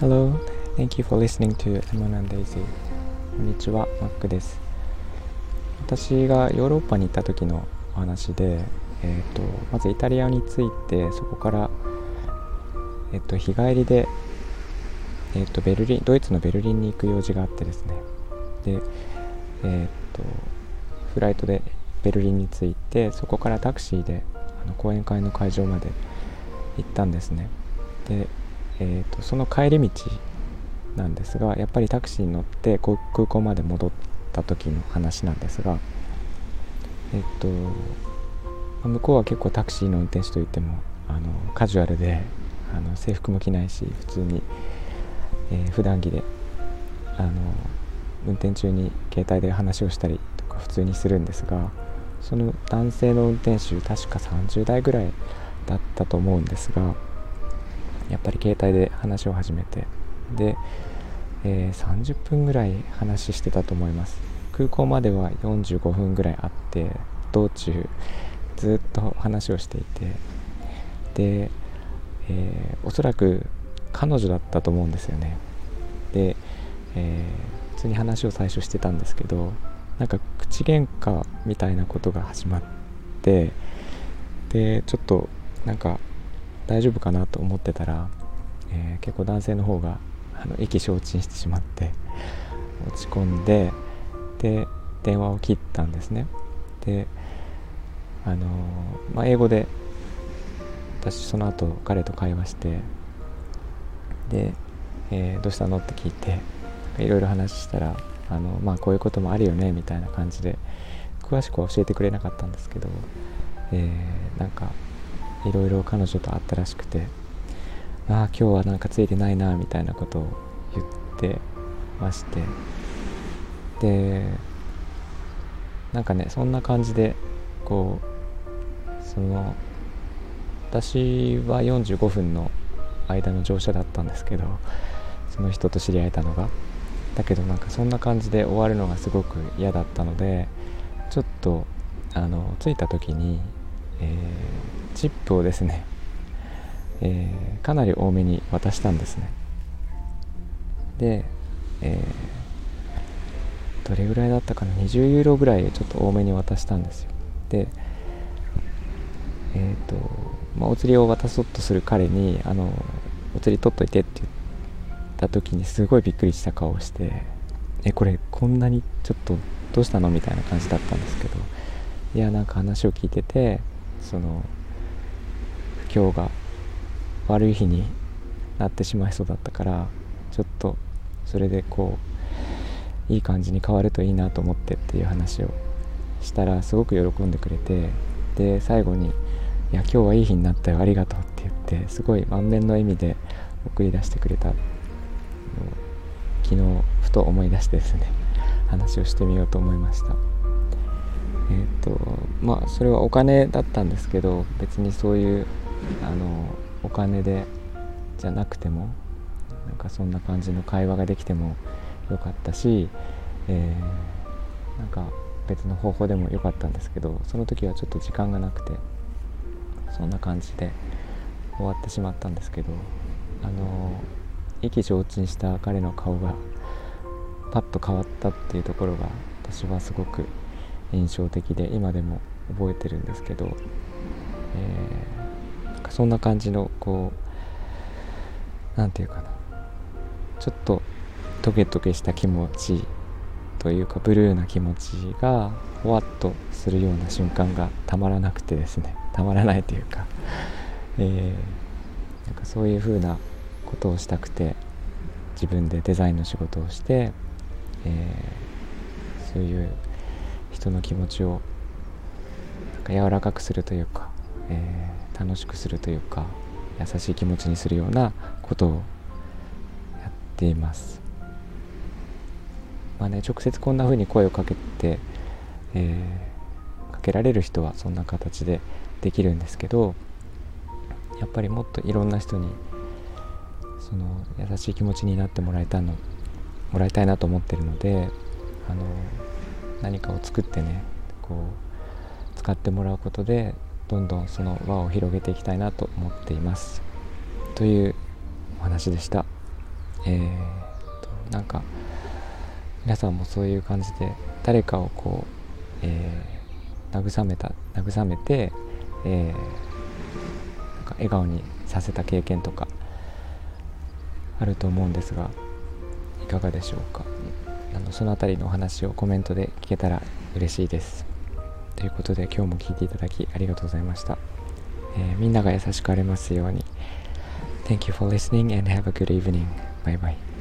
Hello, thank you for listening to Lemon and Daisy. こんにちは、マックです。私がヨーロッパに行った時のお話で、えーと、まずイタリアに着いてそこから、えーと、日帰りで、えーと、ベルリンドイツのベルリンに行く用事があってですねで、えー、とフライトでベルリンに着いてそこからタクシーであの講演会の会場まで行ったんですね。で、えー、とその帰り道なんですがやっぱりタクシーに乗って空港まで戻った時の話なんですがえっ、と向こうは結構タクシーの運転手といってもあのカジュアルであの制服も着ないし普通に、えー、普段着であの運転中に携帯で話をしたりとか普通にするんですがその男性の運転手確か30代ぐらいだったと思うんですがやっぱり携帯で話を始めてで、えー、30分ぐらい話してたと思います。空港までは45分ぐらいあって道中ずっと話をしていてで、えー、おそらく彼女だったと思うんですよね。で、えー、普通に話を最初してたんですけどなんか口喧嘩みたいなことが始まってでちょっとなんか大丈夫かなと思ってたら、えー、結構男性の方があの意気消沈してしまって落ち込んでで電話を切ったんですね。であのまあ、英語で私その後彼と会話してで、えー、どうしたの？って聞いていろいろ話したらあの、まあ、こういうこともあるよねみたいな感じで詳しくは教えてくれなかったんですけど、えー、なんかいろいろ彼女と会ったらしくてああ今日はなんかついてないなみたいなことを言ってましてでなんかねそんな感じでこうその私は45分の間の乗車だったんですけどその人と知り合えたのがだけどなんかそんな感じで終わるのがすごく嫌だったのでちょっとあの着いた時に、えー、チップをですね、えー、かなり多めに渡したんですね。で、えー、どれぐらいだったかな？20ユーロぐらいちょっと多めに渡したんですよ。でえーとまあ、お釣りを渡そうとする彼にあのお釣り取っといてって言ってた時にすごいびっくりした顔をしてえこれこんなにちょっとどうしたの？みたいな感じだったんですけどいやなんか話を聞いててその不況が悪い日になってしまいそうだったからちょっとそれでこういい感じに変わるといいなと思ってっていう話をしたらすごく喜んでくれてで最後にいや今日はいい日になったよありがとうって言ってすごい満面の笑みで送り出してくれた昨日ふと思い出してですね話をしてみようと思いました。えっ、ー、とまあそれはお金だったんですけど別にそういうあのお金でじゃなくてもなんかそんな感じの会話ができてもよかったし、えー、なんか別の方法でもよかったんですけどその時はちょっと時間がなくてそんな感じで終わってしまったんですけどあの意気消沈した彼の顔がパッと変わったっていうところが私はすごく印象的で今でも覚えてるんですけど、えー、そんな感じのこう何て言うかな。ちょっとトゲトゲした気持ちというかブルーな気持ちがほわっとするような瞬間がたまらなくてですね。たまらないというか、えー、なんかそういう風なことをしたくて自分でデザインの仕事をして、えー、そういう人の気持ちをなんか柔らかくするというか、えー、楽しくするというか優しい気持ちにするようなことをやっています。まあね、直接こんな風に声をかけて、えー、かけられる人はそんな形でできるんですけどやっぱりもっといろんな人にその優しい気持ちになってもらえたのもらいたいなと思ってるのであの何かを作ってねこう使ってもらうことでどんどんその輪を広げていきたいなと思っています。というお話でした。えー、となんか皆さんもそういう感じで誰かをこう、えー、慰めた慰めて、えー、なんか笑顔にさせた経験とかあると思うんですがいかがでしょうか？あのその辺りのお話をコメントで聞けたら嬉しいですということで今日も聴いていただきありがとうございました、えー、みんなが優しくありますように Thank you for listening and have a good evening. Bye bye.